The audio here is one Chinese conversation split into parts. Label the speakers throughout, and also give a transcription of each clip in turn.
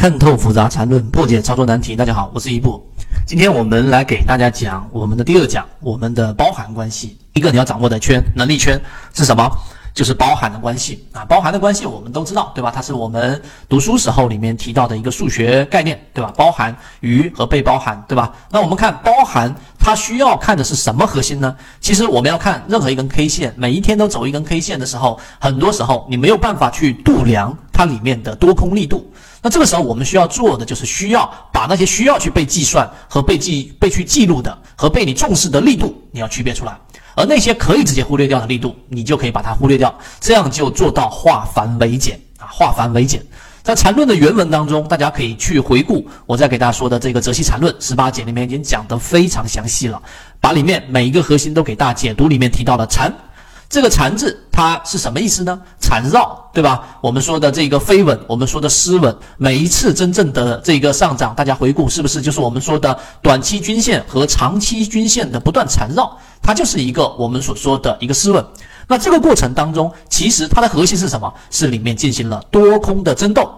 Speaker 1: 看透复杂缠论，破解操作难题。大家好，我是一步。今天我们来给大家讲我们的第二讲，我们的包含关系。一个你要掌握的圈，能力圈是什么？就是包含的关系啊。包含的关系我们都知道，对吧？它是我们读书时候里面提到的一个数学概念，对吧？包含与和被包含，对吧？那我们看包含，它需要看的是什么核心呢？其实我们要看任何一根 K 线，每一天都走一根 K 线的时候，很多时候你没有办法去度量它里面的多空力度。那这个时候我们需要做的就是需要把那些需要去被计算和被记被去记录的和被你重视的力度，你要区别出来。而那些可以直接忽略掉的力度，你就可以把它忽略掉，这样就做到化繁为简啊！化繁为简，在缠论的原文当中，大家可以去回顾我在给大家说的这个泽西缠论十八节里面已经讲得非常详细了，把里面每一个核心都给大家解读。里面提到了禅。这个缠字它是什么意思呢？缠绕，对吧？我们说的这个飞稳，我们说的失稳，每一次真正的这个上涨，大家回顾是不是就是我们说的短期均线和长期均线的不断缠绕？它就是一个我们所说的一个失稳。那这个过程当中，其实它的核心是什么？是里面进行了多空的争斗，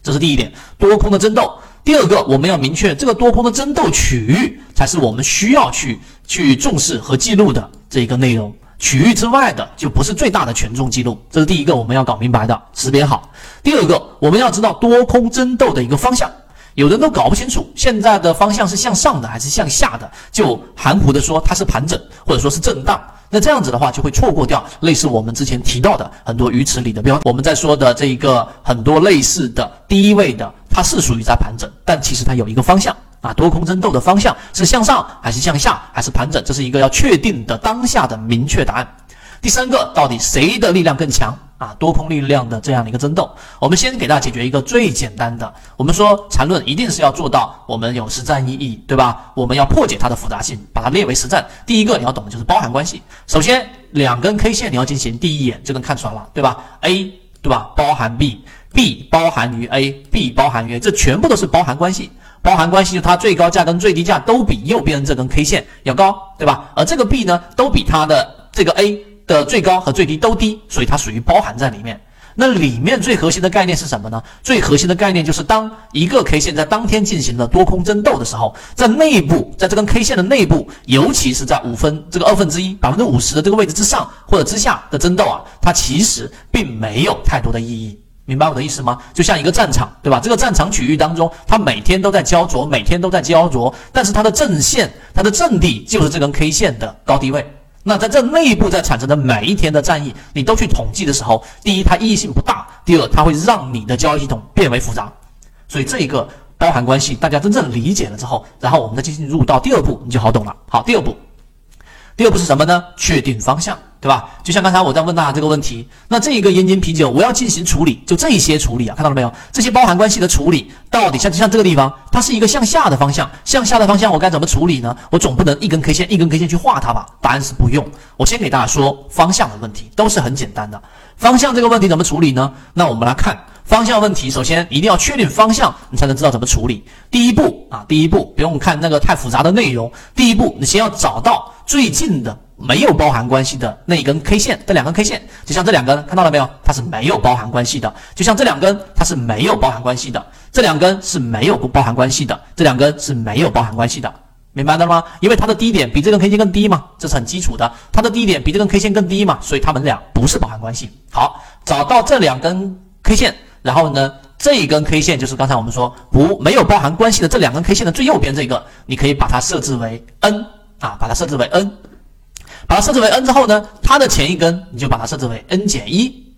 Speaker 1: 这是第一点，多空的争斗。第二个，我们要明确这个多空的争斗区域，才是我们需要去去重视和记录的这个内容。区域之外的就不是最大的权重记录，这是第一个我们要搞明白的，识别好。第二个，我们要知道多空争斗的一个方向，有人都搞不清楚现在的方向是向上的还是向下的，就含糊的说它是盘整或者说是震荡，那这样子的话就会错过掉类似我们之前提到的很多鱼池里的标，我们在说的这一个很多类似的低位的，它是属于在盘整，但其实它有一个方向。啊，多空争斗的方向是向上还是向下，还是盘整？这是一个要确定的当下的明确答案。第三个，到底谁的力量更强？啊，多空力量的这样的一个争斗，我们先给大家解决一个最简单的。我们说缠论一定是要做到我们有实战意义，对吧？我们要破解它的复杂性，把它列为实战。第一个你要懂的就是包含关系。首先，两根 K 线你要进行第一眼就能看出来了，对吧？A 对吧？包含 B，B 包含于 A，B 包含于 A，这全部都是包含关系。包含关系，就它最高价跟最低价都比右边这根 K 线要高，对吧？而这个 B 呢，都比它的这个 A 的最高和最低都低，所以它属于包含在里面。那里面最核心的概念是什么呢？最核心的概念就是，当一个 K 线在当天进行了多空争斗的时候，在内部，在这根 K 线的内部，尤其是在五分这个二分之一百分之五十的这个位置之上或者之下的争斗啊，它其实并没有太多的意义。明白我的意思吗？就像一个战场，对吧？这个战场区域当中，它每天都在焦灼，每天都在焦灼，但是它的阵线、它的阵地就是这根 K 线的高低位。那在这内部在产生的每一天的战役，你都去统计的时候，第一，它意义性不大；第二，它会让你的交易系统变为复杂。所以这一个包含关系，大家真正理解了之后，然后我们再进入到第二步，你就好懂了。好，第二步。第二步是什么呢？确定方向，对吧？就像刚才我在问大家这个问题，那这一个燕京啤酒我要进行处理，就这一些处理啊，看到了没有？这些包含关系的处理，到底像像这个地方，它是一个向下的方向，向下的方向我该怎么处理呢？我总不能一根 K 线一根 K 线去画它吧？答案是不用。我先给大家说方向的问题，都是很简单的。方向这个问题怎么处理呢？那我们来看方向问题，首先一定要确定方向，你才能知道怎么处理。第一步啊，第一步不用看那个太复杂的内容，第一步你先要找到。最近的没有包含关系的那一根 K 线，这两根 K 线就像这两根，看到了没有？它是没有包含关系的。就像这两根，它是没有包含关系的。这两根是没有不包含关系的。这两根是没有包含关系的，明白了吗？因为它的低点比这根 K 线更低嘛，这是很基础的。它的低点比这根 K 线更低嘛，所以它们俩不是包含关系。好，找到这两根 K 线，然后呢，这一根 K 线就是刚才我们说不没有包含关系的这两根 K 线的最右边这个，你可以把它设置为 N。啊，把它设置为 n，把它设置为 n 之后呢，它的前一根你就把它设置为 n 减一，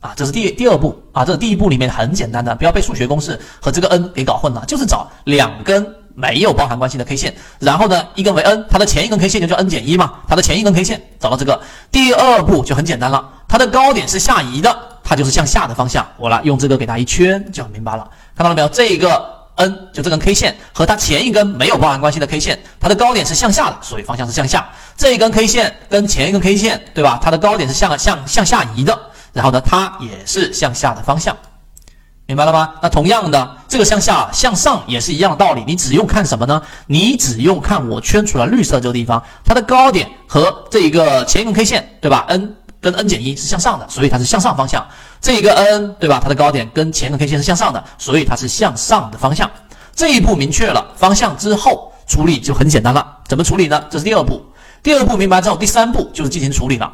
Speaker 1: 啊，这是第第二步。啊，这是第一步里面很简单的，不要被数学公式和这个 n 给搞混了，就是找两根没有包含关系的 K 线，然后呢，一根为 n，它的前一根 K 线就叫 n 减一嘛，它的前一根 K 线找到这个，第二步就很简单了，它的高点是下移的，它就是向下的方向，我来用这个给它一圈就明白了，看到了没有？这个。N 就这根 K 线和它前一根没有包含关系的 K 线，它的高点是向下的，所以方向是向下。这一根 K 线跟前一根 K 线，对吧？它的高点是向向向下移的，然后呢，它也是向下的方向，明白了吗？那同样的，这个向下向上也是一样的道理。你只用看什么呢？你只用看我圈出来绿色这个地方，它的高点和这一个前一根 K 线，对吧？N。跟 n 减一是向上的，所以它是向上方向。这一个 n 对吧？它的高点跟前个 K 线是向上的，所以它是向上的方向。这一步明确了方向之后，处理就很简单了。怎么处理呢？这是第二步。第二步明白之后，第三步就是进行处理了。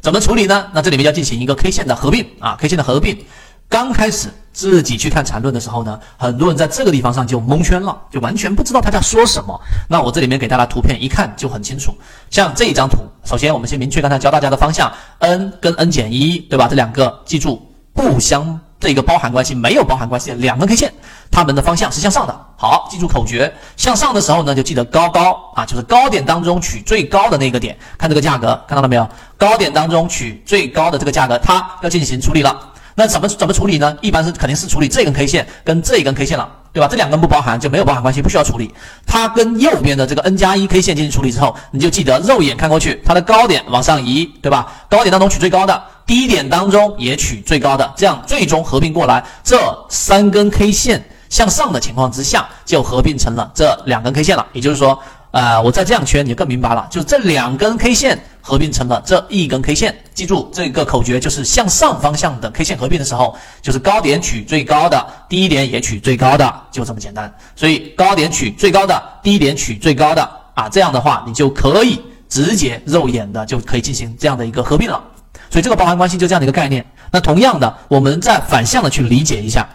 Speaker 1: 怎么处理呢？那这里面要进行一个 K 线的合并啊，K 线的合并。刚开始自己去看缠论的时候呢，很多人在这个地方上就蒙圈了，就完全不知道他在说什么。那我这里面给大家图片，一看就很清楚。像这一张图，首先我们先明确刚才教大家的方向，n 跟 n 减一，对吧？这两个记住不相这个包含关系，没有包含关系的两根 K 线，它们的方向是向上的。好，记住口诀，向上的时候呢，就记得高高啊，就是高点当中取最高的那个点，看这个价格，看到了没有？高点当中取最高的这个价格，它要进行处理了。那怎么怎么处理呢？一般是肯定是处理这根 K 线跟这一根 K 线了，对吧？这两根不包含就没有包含关系，不需要处理。它跟右边的这个 N 加一 K 线进行处理之后，你就记得肉眼看过去，它的高点往上移，对吧？高点当中取最高的，低点当中也取最高的，这样最终合并过来，这三根 K 线向上的情况之下，就合并成了这两根 K 线了。也就是说，呃，我再这样圈，你就更明白了，就这两根 K 线。合并成了这一根 K 线，记住这个口诀，就是向上方向的 K 线合并的时候，就是高点取最高的，低点也取最高的，就这么简单。所以高点取最高的，低点取最高的啊，这样的话你就可以直接肉眼的就可以进行这样的一个合并了。所以这个包含关系就这样的一个概念。那同样的，我们再反向的去理解一下，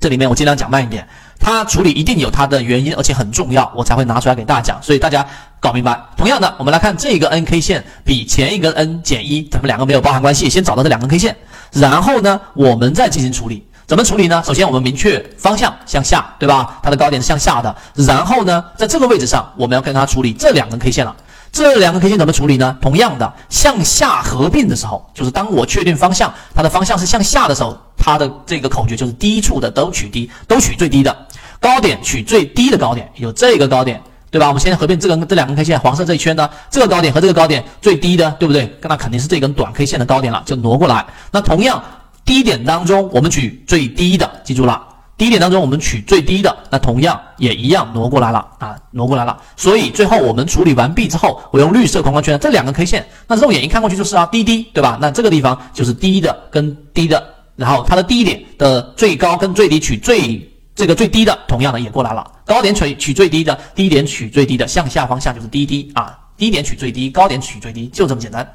Speaker 1: 这里面我尽量讲慢一点。它处理一定有它的原因，而且很重要，我才会拿出来给大家讲。所以大家搞明白。同样的，我们来看这个 N K 线比前一根 N 减一，咱们两个没有包含关系。先找到这两根 K 线，然后呢，我们再进行处理。怎么处理呢？首先我们明确方向向下，对吧？它的高点是向下的。然后呢，在这个位置上，我们要跟它处理这两根 K 线了。这两个 K 线怎么处理呢？同样的，向下合并的时候，就是当我确定方向，它的方向是向下的时候，它的这个口诀就是低处的都取低，都取最低的高点，取最低的高点，有这个高点，对吧？我们现在合并这根这两根 K 线，黄色这一圈呢，这个高点和这个高点最低的，对不对？那肯定是这根短 K 线的高点了，就挪过来。那同样低点当中，我们取最低的，记住了。低点当中，我们取最低的，那同样也一样挪过来了啊，挪过来了。所以最后我们处理完毕之后，我用绿色框框圈这两个 K 线，那肉眼一看过去就是啊，低低，对吧？那这个地方就是低的跟低的，然后它的低点的最高跟最低取最这个最低的，同样的也过来了。高点取取最低的，低点取最低的，向下方向就是低低啊，低点取最低，高点取最低，就这么简单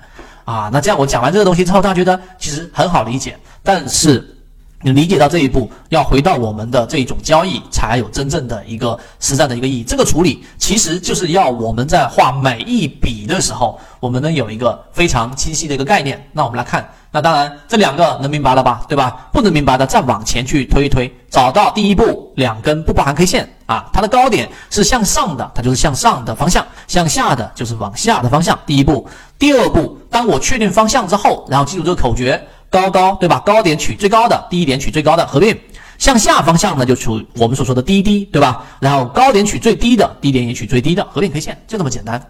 Speaker 1: 啊。那这样我讲完这个东西之后，大家觉得其实很好理解，但是。你理解到这一步，要回到我们的这种交易，才有真正的一个实战的一个意义。这个处理其实就是要我们在画每一笔的时候，我们能有一个非常清晰的一个概念。那我们来看，那当然这两个能明白了吧？对吧？不能明白的，再往前去推一推，找到第一步两根不包含 K 线啊，它的高点是向上的，它就是向上的方向；向下的就是往下的方向。第一步，第二步，当我确定方向之后，然后记住这个口诀。高高对吧？高点取最高的，低点取最高的，合并向下方向呢，就处我们所说的低低对吧？然后高点取最低的，低点也取最低的，合并 K 线就这么简单。